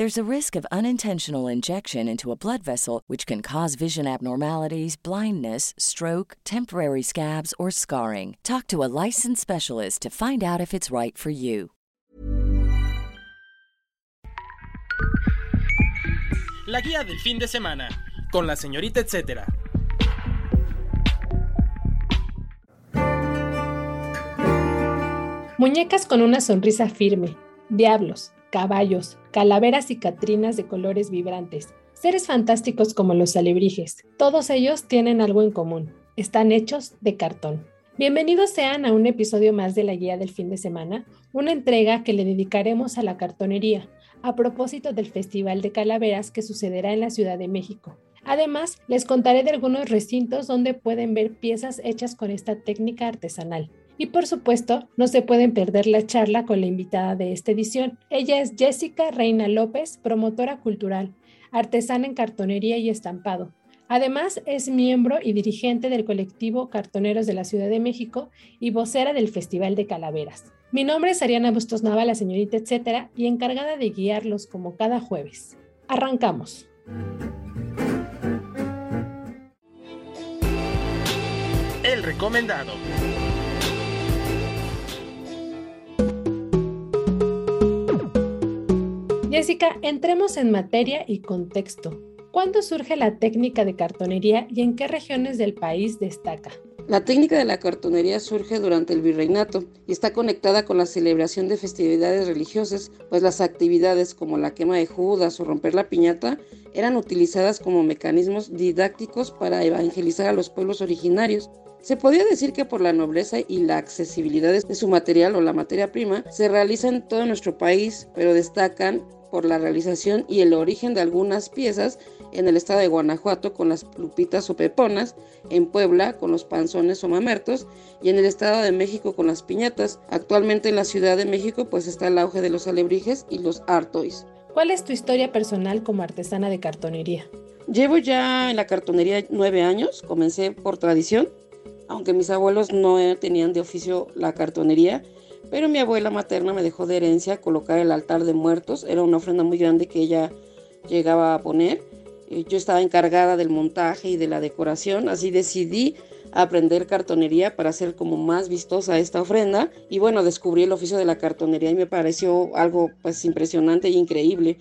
There's a risk of unintentional injection into a blood vessel, which can cause vision abnormalities, blindness, stroke, temporary scabs, or scarring. Talk to a licensed specialist to find out if it's right for you. La guía del fin de semana, con la señorita etcétera. Muñecas con una sonrisa firme, diablos, caballos, calaveras y catrinas de colores vibrantes, seres fantásticos como los alebrijes. Todos ellos tienen algo en común, están hechos de cartón. Bienvenidos sean a un episodio más de la guía del fin de semana, una entrega que le dedicaremos a la cartonería, a propósito del Festival de Calaveras que sucederá en la Ciudad de México. Además, les contaré de algunos recintos donde pueden ver piezas hechas con esta técnica artesanal. Y por supuesto, no se pueden perder la charla con la invitada de esta edición. Ella es Jessica Reina López, promotora cultural, artesana en cartonería y estampado. Además, es miembro y dirigente del colectivo Cartoneros de la Ciudad de México y vocera del Festival de Calaveras. Mi nombre es Ariana Bustos Nava, la señorita etcétera, y encargada de guiarlos como cada jueves. Arrancamos. El recomendado. Jessica, entremos en materia y contexto. ¿Cuándo surge la técnica de cartonería y en qué regiones del país destaca? La técnica de la cartonería surge durante el virreinato y está conectada con la celebración de festividades religiosas, pues las actividades como la quema de Judas o romper la piñata eran utilizadas como mecanismos didácticos para evangelizar a los pueblos originarios. Se podría decir que por la nobleza y la accesibilidad de su material o la materia prima, se realiza en todo nuestro país, pero destacan por la realización y el origen de algunas piezas en el estado de Guanajuato con las plupitas o peponas, en Puebla con los panzones o mamertos y en el estado de México con las piñatas. Actualmente en la Ciudad de México pues está el auge de los alebrijes y los artois. ¿Cuál es tu historia personal como artesana de cartonería? Llevo ya en la cartonería nueve años, comencé por tradición, aunque mis abuelos no tenían de oficio la cartonería, pero mi abuela materna me dejó de herencia colocar el altar de muertos. Era una ofrenda muy grande que ella llegaba a poner. Yo estaba encargada del montaje y de la decoración, así decidí aprender cartonería para hacer como más vistosa esta ofrenda y bueno, descubrí el oficio de la cartonería y me pareció algo pues impresionante e increíble.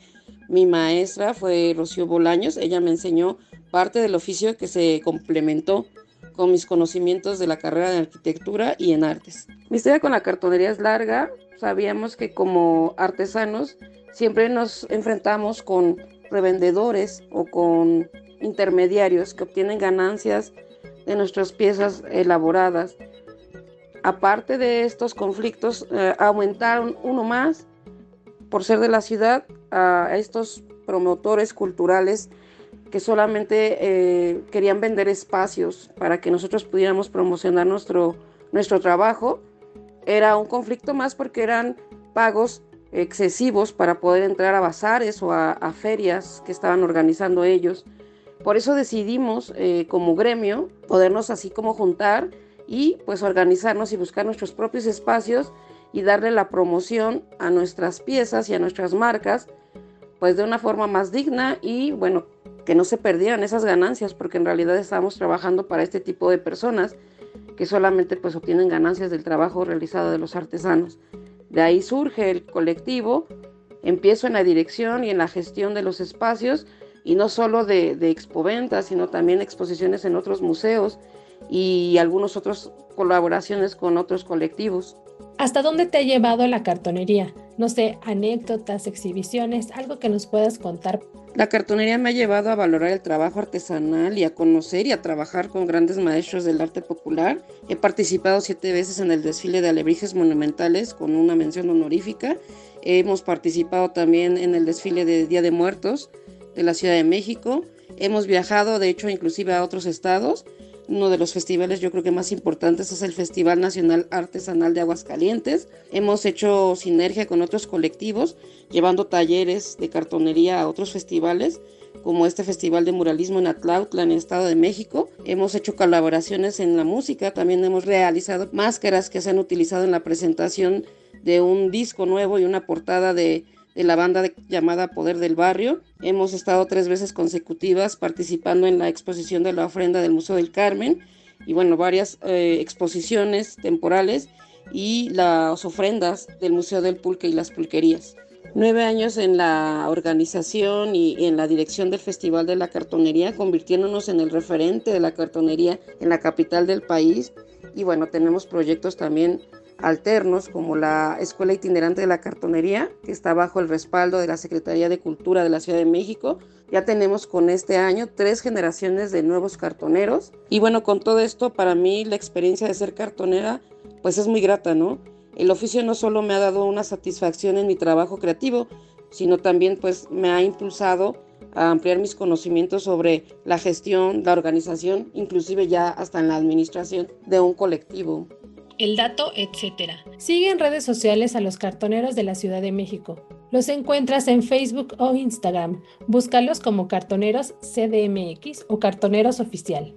Mi maestra fue Rocío Bolaños, ella me enseñó parte del oficio que se complementó con mis conocimientos de la carrera de arquitectura y en artes. Mi historia con la cartonería es larga. Sabíamos que como artesanos siempre nos enfrentamos con revendedores o con intermediarios que obtienen ganancias de nuestras piezas elaboradas. Aparte de estos conflictos, eh, aumentaron uno más por ser de la ciudad a estos promotores culturales que solamente eh, querían vender espacios para que nosotros pudiéramos promocionar nuestro, nuestro trabajo. Era un conflicto más porque eran pagos excesivos para poder entrar a bazares o a, ferias que estaban organizando ellos. Por eso decidimos eh, como gremio podernos así como juntar y pues organizarnos y buscar nuestros propios espacios y darle la promoción a nuestras piezas y a nuestras marcas pues de una forma más digna y bueno que no se perdieran esas ganancias, porque en realidad estamos trabajando para este tipo de personas que solamente pues obtienen ganancias del trabajo realizado de los artesanos. De ahí surge el colectivo, empiezo en la dirección y en la gestión de los espacios y no solo de, de expoventas, sino también exposiciones en otros museos y algunas otras colaboraciones con otros colectivos. ¿Hasta dónde te ha llevado la cartonería? No sé, anécdotas, exhibiciones, algo que nos puedas contar. La cartonería me ha llevado a valorar el trabajo artesanal y a conocer y a trabajar con grandes maestros del arte popular. He participado siete veces en el desfile de alebrijes monumentales con una mención honorífica. Hemos participado también en el desfile de Día de Muertos de la Ciudad de México. Hemos viajado, de hecho, inclusive a otros estados uno de los festivales yo creo que más importantes es el Festival Nacional Artesanal de Aguascalientes. Hemos hecho sinergia con otros colectivos, llevando talleres de cartonería a otros festivales como este Festival de Muralismo en Atlautla, en el Estado de México. Hemos hecho colaboraciones en la música, también hemos realizado máscaras que se han utilizado en la presentación de un disco nuevo y una portada de de la banda llamada Poder del Barrio. Hemos estado tres veces consecutivas participando en la exposición de la ofrenda del Museo del Carmen y bueno, varias eh, exposiciones temporales y las ofrendas del Museo del Pulque y las pulquerías. Nueve años en la organización y en la dirección del Festival de la Cartonería, convirtiéndonos en el referente de la cartonería en la capital del país. Y bueno, tenemos proyectos también alternos como la Escuela Itinerante de la Cartonería, que está bajo el respaldo de la Secretaría de Cultura de la Ciudad de México. Ya tenemos con este año tres generaciones de nuevos cartoneros. Y bueno, con todo esto, para mí la experiencia de ser cartonera, pues es muy grata, ¿no? El oficio no solo me ha dado una satisfacción en mi trabajo creativo, sino también pues me ha impulsado a ampliar mis conocimientos sobre la gestión, la organización, inclusive ya hasta en la administración de un colectivo el dato, etc. Sigue en redes sociales a los cartoneros de la Ciudad de México. Los encuentras en Facebook o Instagram. Búscalos como Cartoneros CDMX o Cartoneros Oficial.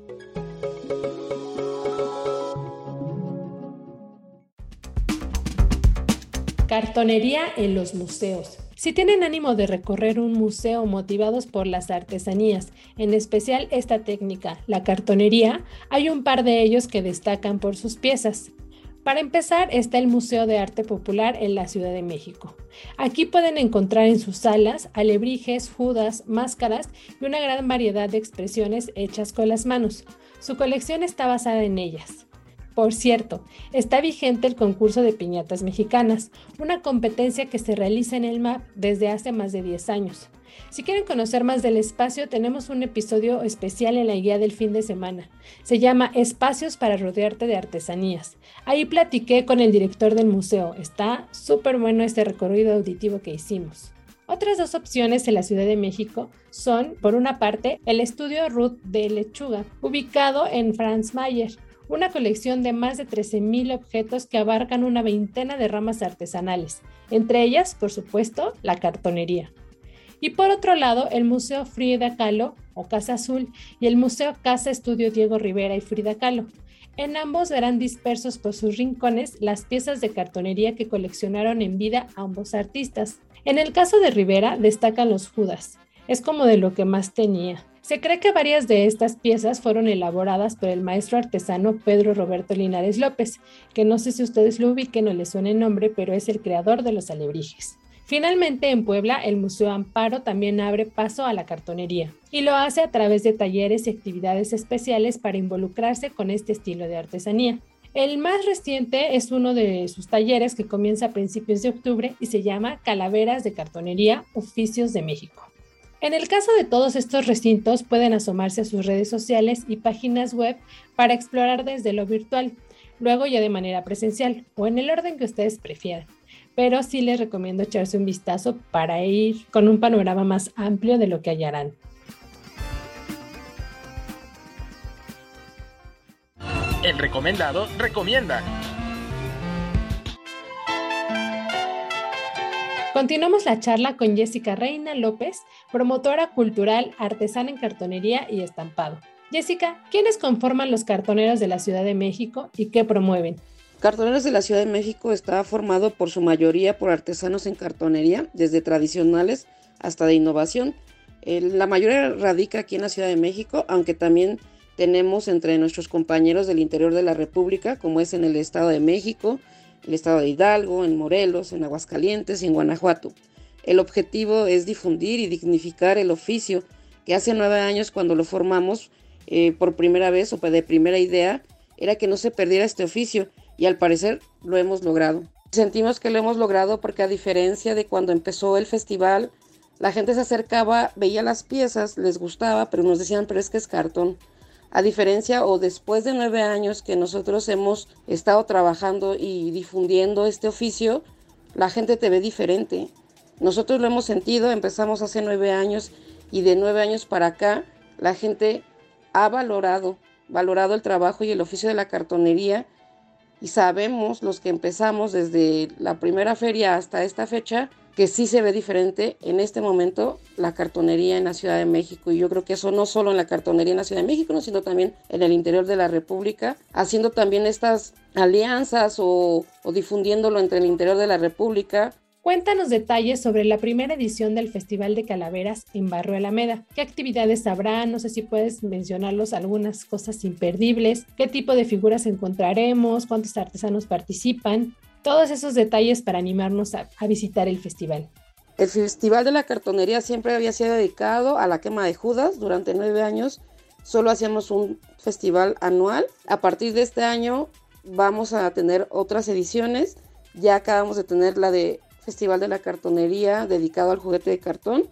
Cartonería en los museos. Si tienen ánimo de recorrer un museo motivados por las artesanías, en especial esta técnica, la cartonería, hay un par de ellos que destacan por sus piezas. Para empezar está el Museo de Arte Popular en la Ciudad de México. Aquí pueden encontrar en sus salas alebrijes, judas, máscaras y una gran variedad de expresiones hechas con las manos. Su colección está basada en ellas. Por cierto, está vigente el concurso de piñatas mexicanas, una competencia que se realiza en el MAP desde hace más de 10 años. Si quieren conocer más del espacio, tenemos un episodio especial en la guía del fin de semana. Se llama Espacios para rodearte de artesanías. Ahí platiqué con el director del museo. Está súper bueno este recorrido auditivo que hicimos. Otras dos opciones en la Ciudad de México son, por una parte, el estudio Ruth de Lechuga, ubicado en Franz Mayer, una colección de más de 13.000 objetos que abarcan una veintena de ramas artesanales, entre ellas, por supuesto, la cartonería. Y por otro lado, el Museo Frida Kahlo o Casa Azul y el Museo Casa Estudio Diego Rivera y Frida Kahlo. En ambos verán dispersos por sus rincones las piezas de cartonería que coleccionaron en vida ambos artistas. En el caso de Rivera destacan los Judas. Es como de lo que más tenía. Se cree que varias de estas piezas fueron elaboradas por el maestro artesano Pedro Roberto Linares López, que no sé si ustedes lo ubiquen o les suene el nombre, pero es el creador de los alebrijes. Finalmente, en Puebla, el Museo Amparo también abre paso a la cartonería y lo hace a través de talleres y actividades especiales para involucrarse con este estilo de artesanía. El más reciente es uno de sus talleres que comienza a principios de octubre y se llama Calaveras de Cartonería Oficios de México. En el caso de todos estos recintos pueden asomarse a sus redes sociales y páginas web para explorar desde lo virtual, luego ya de manera presencial o en el orden que ustedes prefieran pero sí les recomiendo echarse un vistazo para ir con un panorama más amplio de lo que hallarán. El recomendado recomienda. Continuamos la charla con Jessica Reina López, promotora cultural, artesana en cartonería y estampado. Jessica, ¿quiénes conforman los cartoneros de la Ciudad de México y qué promueven? Cartoneros de la Ciudad de México está formado por su mayoría por artesanos en cartonería, desde tradicionales hasta de innovación. la mayoría radica aquí en la Ciudad de México, aunque también tenemos entre nuestros compañeros del interior de la República, como es en el Estado de México, el Estado de Hidalgo, en Morelos, en Aguascalientes y en Guanajuato. El objetivo es difundir y dignificar el oficio que hace nueve años cuando lo formamos eh, por primera vez o de primera idea era que no se perdiera este oficio y al parecer lo hemos logrado. Sentimos que lo hemos logrado porque a diferencia de cuando empezó el festival, la gente se acercaba, veía las piezas, les gustaba, pero nos decían, pero es que es cartón. A diferencia o después de nueve años que nosotros hemos estado trabajando y difundiendo este oficio, la gente te ve diferente. Nosotros lo hemos sentido, empezamos hace nueve años y de nueve años para acá la gente ha valorado, valorado el trabajo y el oficio de la cartonería y sabemos los que empezamos desde la primera feria hasta esta fecha que sí se ve diferente en este momento la cartonería en la Ciudad de México y yo creo que eso no solo en la cartonería en la Ciudad de México, sino también en el interior de la República, haciendo también estas alianzas o, difundiéndolo entre el interior de la República Cuéntanos detalles sobre la primera edición del Festival de Calaveras en Barrio Alameda. ¿Qué actividades habrá? No sé si puedes mencionarlos algunas cosas imperdibles. ¿Qué tipo de figuras encontraremos? ¿Cuántos artesanos participan? Todos esos detalles para animarnos a, visitar el festival. El Festival de la Cartonería siempre había sido dedicado a la quema de Judas durante nueve años. Solo hacíamos un festival anual. A partir de este año vamos a tener otras ediciones. Ya acabamos de tener la de Festival de la Cartonería dedicado al juguete de cartón.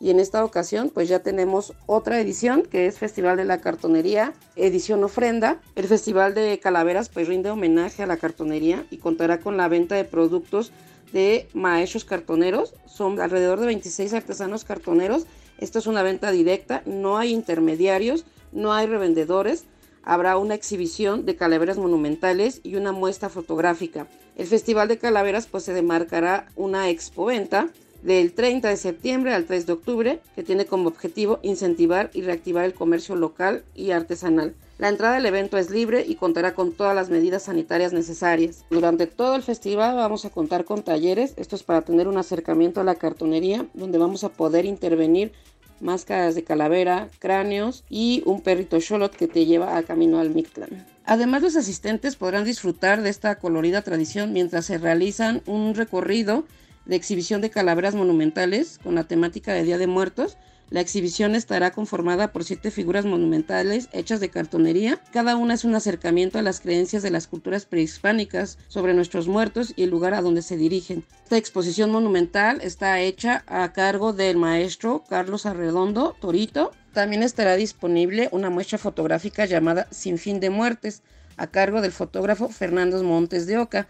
Y en esta ocasión pues ya tenemos otra edición que es Festival de la Cartonería, edición ofrenda. El Festival de Calaveras pues rinde homenaje a la cartonería y contará con la venta de productos de maestros cartoneros. Son alrededor de 26 artesanos cartoneros. Esto es una venta directa, no hay intermediarios, no hay revendedores. Habrá una exhibición de calaveras monumentales y una muestra fotográfica. El Festival de Calaveras pues se demarcará una expoventa del 30 de septiembre al 3 de octubre que tiene como objetivo incentivar y reactivar el comercio local y artesanal. La entrada del evento es libre y contará con todas las medidas sanitarias necesarias. Durante todo el festival vamos a contar con talleres, esto es para tener un acercamiento a la cartonería, donde vamos a poder intervenir máscaras de calavera, cráneos y un perrito Sholot que te lleva a camino al Mictlán. Además, los asistentes podrán disfrutar de esta colorida tradición mientras se realizan un recorrido de exhibición de calaveras monumentales con la temática de Día de Muertos. La exhibición estará conformada por siete figuras monumentales hechas de cartonería. Cada una es un acercamiento a las creencias de las culturas prehispánicas sobre nuestros muertos y el lugar a donde se dirigen. Esta exposición monumental está hecha a cargo del maestro Carlos Arredondo Torito también estará disponible una muestra fotográfica llamada Sin fin de muertes, a cargo del fotógrafo Fernando Montes de Oca.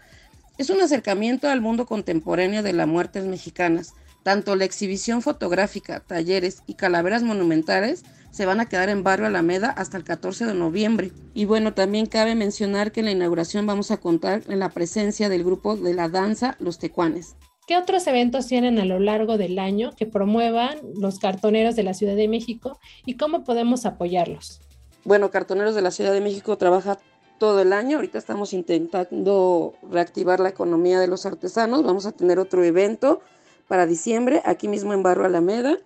Es un acercamiento al mundo contemporáneo de las muertes mexicanas. Tanto la exhibición fotográfica, talleres y calaveras monumentales se van a quedar en Barrio Alameda hasta el 14 de noviembre. Y bueno, también cabe mencionar que en la inauguración vamos a contar en la presencia del grupo de la danza Los Tecuanes. ¿Qué otros eventos tienen a lo largo del año que promuevan los cartoneros de la Ciudad de México y cómo podemos apoyarlos? Bueno, Cartoneros de la Ciudad de México trabaja todo el año. Ahorita estamos intentando reactivar la economía de los artesanos. Vamos a tener otro evento para diciembre, aquí mismo en Barrio Alameda.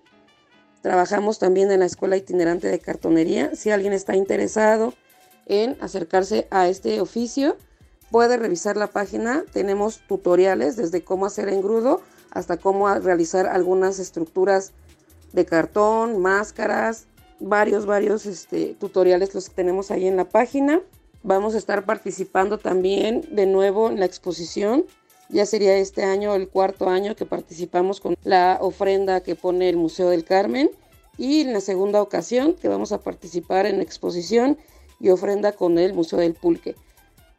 Trabajamos también en la Escuela Itinerante de Cartonería. Si alguien está interesado en acercarse a este oficio, puede revisar la página. Tenemos tutoriales desde cómo hacer engrudo hasta cómo realizar algunas estructuras de cartón, máscaras, varios, varios este, tutoriales los tenemos ahí en la página. Vamos a estar participando también de nuevo en la exposición. Ya sería este año el cuarto año que participamos con la ofrenda que pone el Museo del Carmen. Y en la segunda ocasión que vamos a participar en exposición y ofrenda con el Museo del Pulque.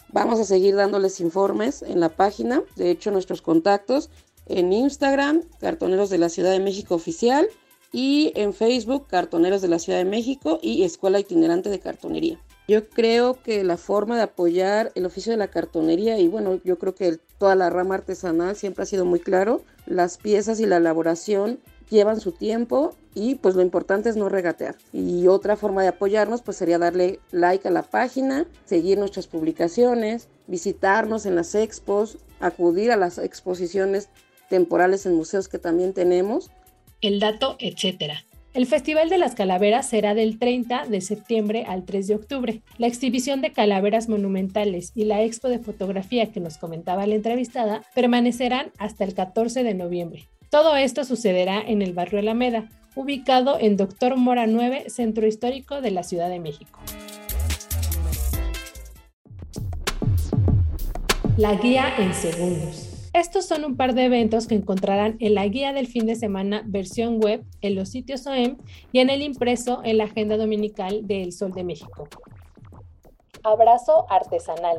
Vamos a seguir dándoles informes en la página, de hecho nuestros contactos en Instagram, Cartoneros de la Ciudad de México Oficial, y en Facebook, Cartoneros de la Ciudad de México y Escuela Itinerante de Cartonería. Yo creo que la forma de apoyar el oficio de la cartonería y bueno, yo creo que toda la rama artesanal siempre ha sido muy claro, las piezas y la elaboración llevan su tiempo y pues lo importante es no regatear. Y otra forma de apoyarnos pues sería darle like a la página, seguir nuestras publicaciones, visitarnos en las expos, acudir a las exposiciones temporales en museos que también tenemos. El dato, etcétera. El Festival de las Calaveras será del 30 de septiembre al 3 de octubre. La exhibición de calaveras monumentales y la expo de fotografía que nos comentaba la entrevistada permanecerán hasta el 14 de noviembre. Todo esto sucederá en el barrio Alameda, ubicado en Doctor Mora 9, Centro Histórico de la Ciudad de México. La guía en segundos. Estos son un par de eventos que encontrarán en la guía del fin de semana versión web en los sitios OEM y en el impreso en la agenda dominical de El Sol de México. Abrazo artesanal.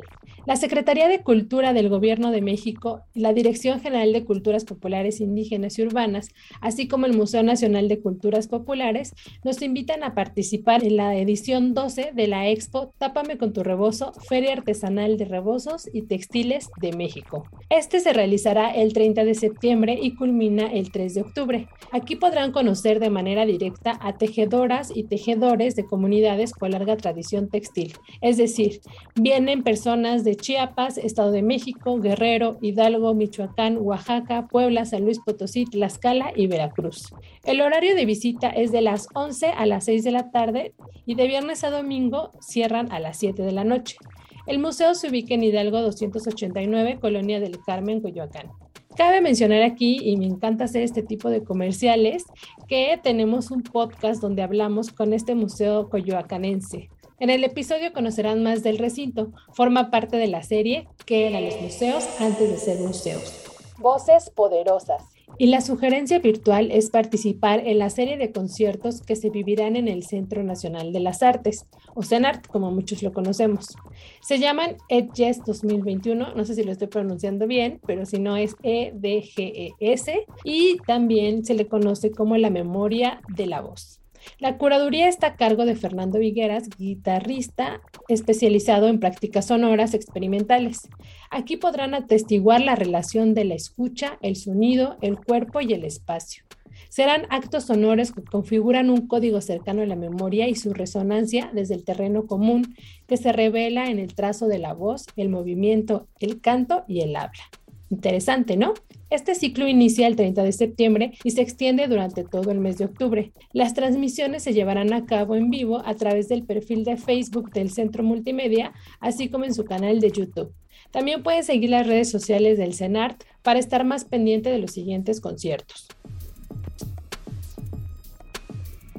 La Secretaría de Cultura del Gobierno de México, la Dirección General de Culturas Populares Indígenas y Urbanas, así como el Museo Nacional de Culturas Populares, nos invitan a participar en la edición 12 de la Expo Tápame con tu rebozo, Feria Artesanal de Rebozos y Textiles de México. Este se realizará el 30 de septiembre y culmina el 3 de octubre. Aquí podrán conocer de manera directa a tejedoras y tejedores de comunidades con larga tradición textil, es decir, vienen personas de Chiapas, Estado de México, Guerrero, Hidalgo, Michoacán, Oaxaca, Puebla, San Luis Potosí, Tlaxcala y Veracruz. El horario de visita es de las 11 a las 6 de la tarde y de viernes a domingo cierran a las 7 de la noche. El museo se ubica en Hidalgo 289, Colonia del Carmen, Coyoacán. Cabe mencionar aquí, y me encanta hacer este tipo de comerciales, que tenemos un podcast donde hablamos con este museo coyoacanense. En el episodio conocerán más del recinto. Forma parte de la serie que eran los museos antes de ser museos. Voces poderosas. Y la sugerencia virtual es participar en la serie de conciertos que se vivirán en el Centro Nacional de las Artes, o CENART, como muchos lo conocemos. Se llaman EDGES 2021, no sé si lo estoy pronunciando bien, pero si no es EDGES, y también se le conoce como la memoria de la voz. La curaduría está a cargo de Fernando Vigueras, guitarrista especializado en prácticas sonoras experimentales. Aquí podrán atestiguar la relación de la escucha, el sonido, el cuerpo y el espacio. Serán actos sonores que configuran un código cercano a la memoria y su resonancia desde el terreno común que se revela en el trazo de la voz, el movimiento, el canto y el habla. Interesante, ¿no? Este ciclo inicia el 30 de septiembre y se extiende durante todo el mes de octubre. Las transmisiones se llevarán a cabo en vivo a través del perfil de Facebook del Centro Multimedia, así como en su canal de YouTube. También pueden seguir las redes sociales del CENART para estar más pendiente de los siguientes conciertos.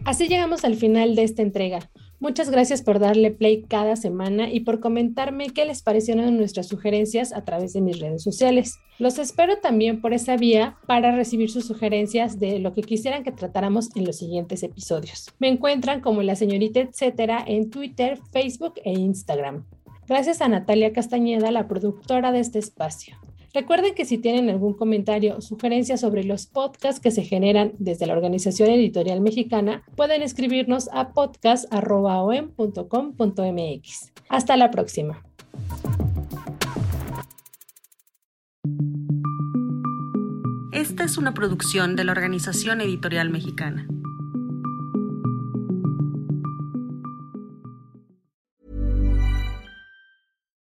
Así llegamos al final de esta entrega. Muchas gracias por darle play cada semana y por comentarme qué les parecieron nuestras sugerencias a través de mis redes sociales. Los espero también por esa vía para recibir sus sugerencias de lo que quisieran que tratáramos en los siguientes episodios. Me encuentran como la señorita etcétera en Twitter, Facebook e Instagram. Gracias a Natalia Castañeda, la productora de este espacio. Recuerden que si tienen algún comentario o sugerencia sobre los podcasts que se generan desde la Organización Editorial Mexicana, pueden escribirnos a podcast.om.com.mx. Hasta la próxima. Esta es una producción de la Organización Editorial Mexicana.